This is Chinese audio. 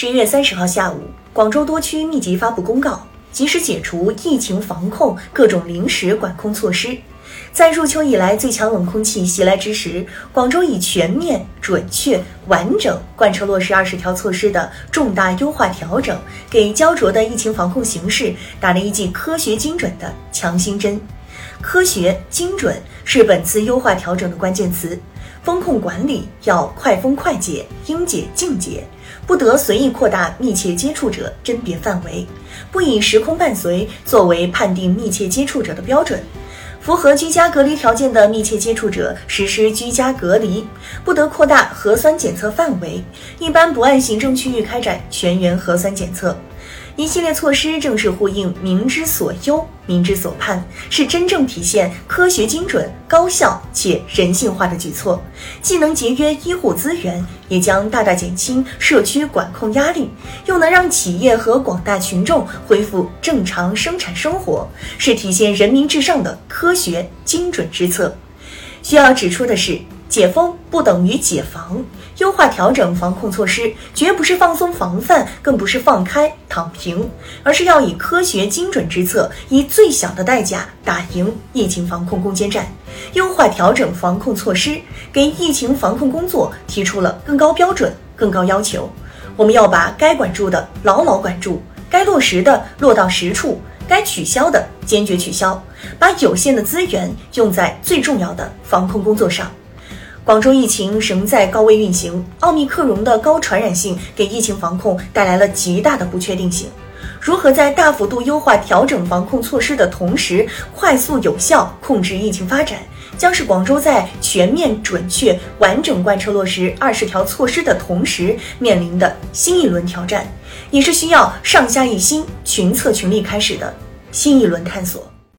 十一月三十号下午，广州多区密集发布公告，及时解除疫情防控各种临时管控措施。在入秋以来最强冷空气袭来之时，广州以全面、准确、完整贯彻落实二十条措施的重大优化调整，给焦灼的疫情防控形势打了一剂科学精准的强心针。科学精准是本次优化调整的关键词。风控管理要快封快解，应解尽解，不得随意扩大密切接触者甄别范围，不以时空伴随作为判定密切接触者的标准。符合居家隔离条件的密切接触者实施居家隔离，不得扩大核酸检测范围，一般不按行政区域开展全员核酸检测。一系列措施正是呼应民之所忧、民之所盼，是真正体现科学精准、高效且人性化的举措，既能节约医护资源，也将大大减轻社区管控压力，又能让企业和广大群众恢复正常生产生活，是体现人民至上的科学精准之策。需要指出的是。解封不等于解防，优化调整防控措施绝不是放松防范，更不是放开躺平，而是要以科学精准之策，以最小的代价打赢疫情防控攻坚战。优化调整防控措施，给疫情防控工作提出了更高标准、更高要求。我们要把该管住的牢牢管住，该落实的落到实处，该取消的坚决取消，把有限的资源用在最重要的防控工作上。广州疫情仍在高位运行，奥密克戎的高传染性给疫情防控带来了极大的不确定性。如何在大幅度优化调整防控措施的同时，快速有效控制疫情发展，将是广州在全面、准确、完整贯彻落实二十条措施的同时面临的新一轮挑战，也是需要上下一心、群策群力开始的新一轮探索。